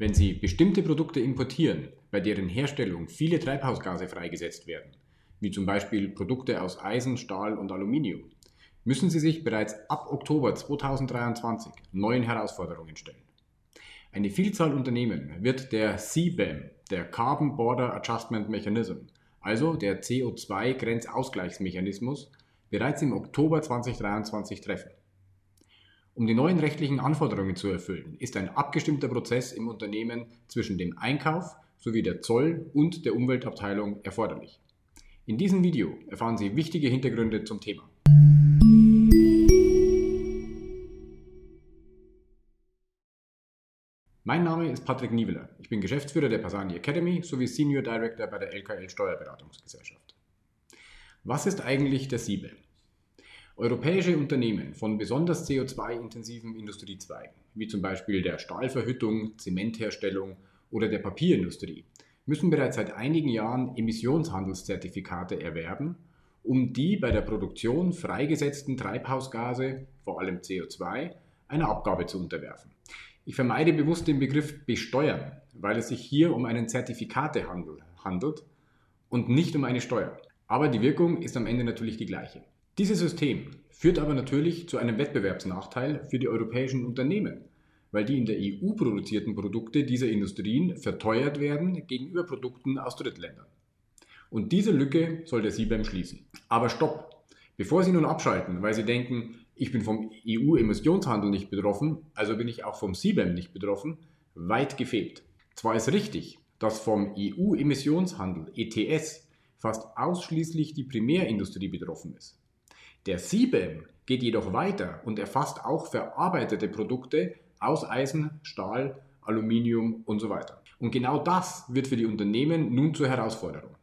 Wenn Sie bestimmte Produkte importieren, bei deren Herstellung viele Treibhausgase freigesetzt werden, wie zum Beispiel Produkte aus Eisen, Stahl und Aluminium, müssen Sie sich bereits ab Oktober 2023 neuen Herausforderungen stellen. Eine Vielzahl Unternehmen wird der CBAM, der Carbon Border Adjustment Mechanism, also der CO2-Grenzausgleichsmechanismus, bereits im Oktober 2023 treffen. Um die neuen rechtlichen Anforderungen zu erfüllen, ist ein abgestimmter Prozess im Unternehmen zwischen dem Einkauf sowie der Zoll- und der Umweltabteilung erforderlich. In diesem Video erfahren Sie wichtige Hintergründe zum Thema. Mein Name ist Patrick Nieveler. Ich bin Geschäftsführer der Pasani Academy sowie Senior Director bei der LKL Steuerberatungsgesellschaft. Was ist eigentlich der SIBE? Europäische Unternehmen von besonders CO2-intensiven Industriezweigen, wie zum Beispiel der Stahlverhüttung, Zementherstellung oder der Papierindustrie, müssen bereits seit einigen Jahren Emissionshandelszertifikate erwerben, um die bei der Produktion freigesetzten Treibhausgase, vor allem CO2, einer Abgabe zu unterwerfen. Ich vermeide bewusst den Begriff besteuern, weil es sich hier um einen Zertifikatehandel handelt und nicht um eine Steuer. Aber die Wirkung ist am Ende natürlich die gleiche. Dieses System führt aber natürlich zu einem Wettbewerbsnachteil für die europäischen Unternehmen, weil die in der EU produzierten Produkte dieser Industrien verteuert werden gegenüber Produkten aus Drittländern. Und diese Lücke soll der CBAM schließen. Aber stopp! Bevor Sie nun abschalten, weil Sie denken, ich bin vom EU-Emissionshandel nicht betroffen, also bin ich auch vom CBAM nicht betroffen, weit gefehlt. Zwar ist richtig, dass vom EU-Emissionshandel ETS fast ausschließlich die Primärindustrie betroffen ist. Der CBAM geht jedoch weiter und erfasst auch verarbeitete Produkte aus Eisen, Stahl, Aluminium und so weiter. Und genau das wird für die Unternehmen nun zur Herausforderung.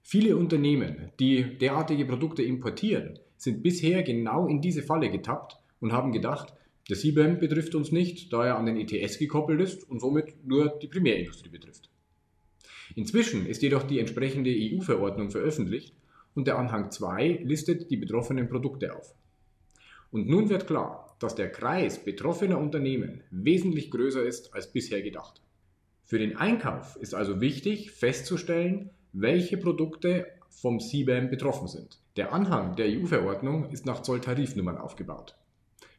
Viele Unternehmen, die derartige Produkte importieren, sind bisher genau in diese Falle getappt und haben gedacht, der CBAM betrifft uns nicht, da er an den ETS gekoppelt ist und somit nur die Primärindustrie betrifft. Inzwischen ist jedoch die entsprechende EU-Verordnung veröffentlicht und der Anhang 2 listet die betroffenen Produkte auf. Und nun wird klar, dass der Kreis betroffener Unternehmen wesentlich größer ist als bisher gedacht. Für den Einkauf ist also wichtig festzustellen, welche Produkte vom CBAM betroffen sind. Der Anhang der EU-Verordnung ist nach Zolltarifnummern aufgebaut.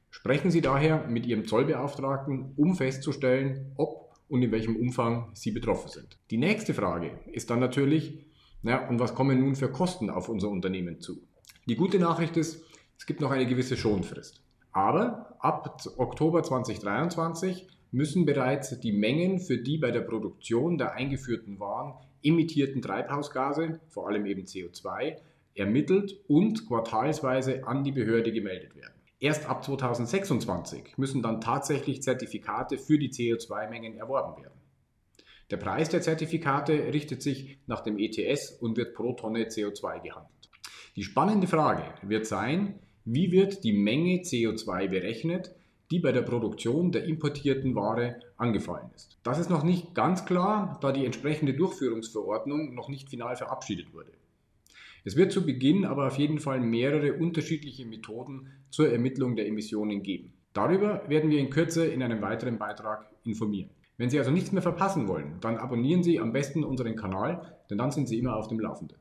Sprechen Sie daher mit Ihrem Zollbeauftragten, um festzustellen, ob und in welchem Umfang Sie betroffen sind. Die nächste Frage ist dann natürlich, ja, und was kommen nun für Kosten auf unser Unternehmen zu? Die gute Nachricht ist, es gibt noch eine gewisse Schonfrist. Aber ab Oktober 2023 müssen bereits die Mengen für die bei der Produktion der eingeführten Waren emittierten Treibhausgase, vor allem eben CO2, ermittelt und quartalsweise an die Behörde gemeldet werden. Erst ab 2026 müssen dann tatsächlich Zertifikate für die CO2-Mengen erworben werden. Der Preis der Zertifikate richtet sich nach dem ETS und wird pro Tonne CO2 gehandelt. Die spannende Frage wird sein, wie wird die Menge CO2 berechnet, die bei der Produktion der importierten Ware angefallen ist. Das ist noch nicht ganz klar, da die entsprechende Durchführungsverordnung noch nicht final verabschiedet wurde. Es wird zu Beginn aber auf jeden Fall mehrere unterschiedliche Methoden zur Ermittlung der Emissionen geben. Darüber werden wir in Kürze in einem weiteren Beitrag informieren. Wenn Sie also nichts mehr verpassen wollen, dann abonnieren Sie am besten unseren Kanal, denn dann sind Sie immer auf dem Laufenden.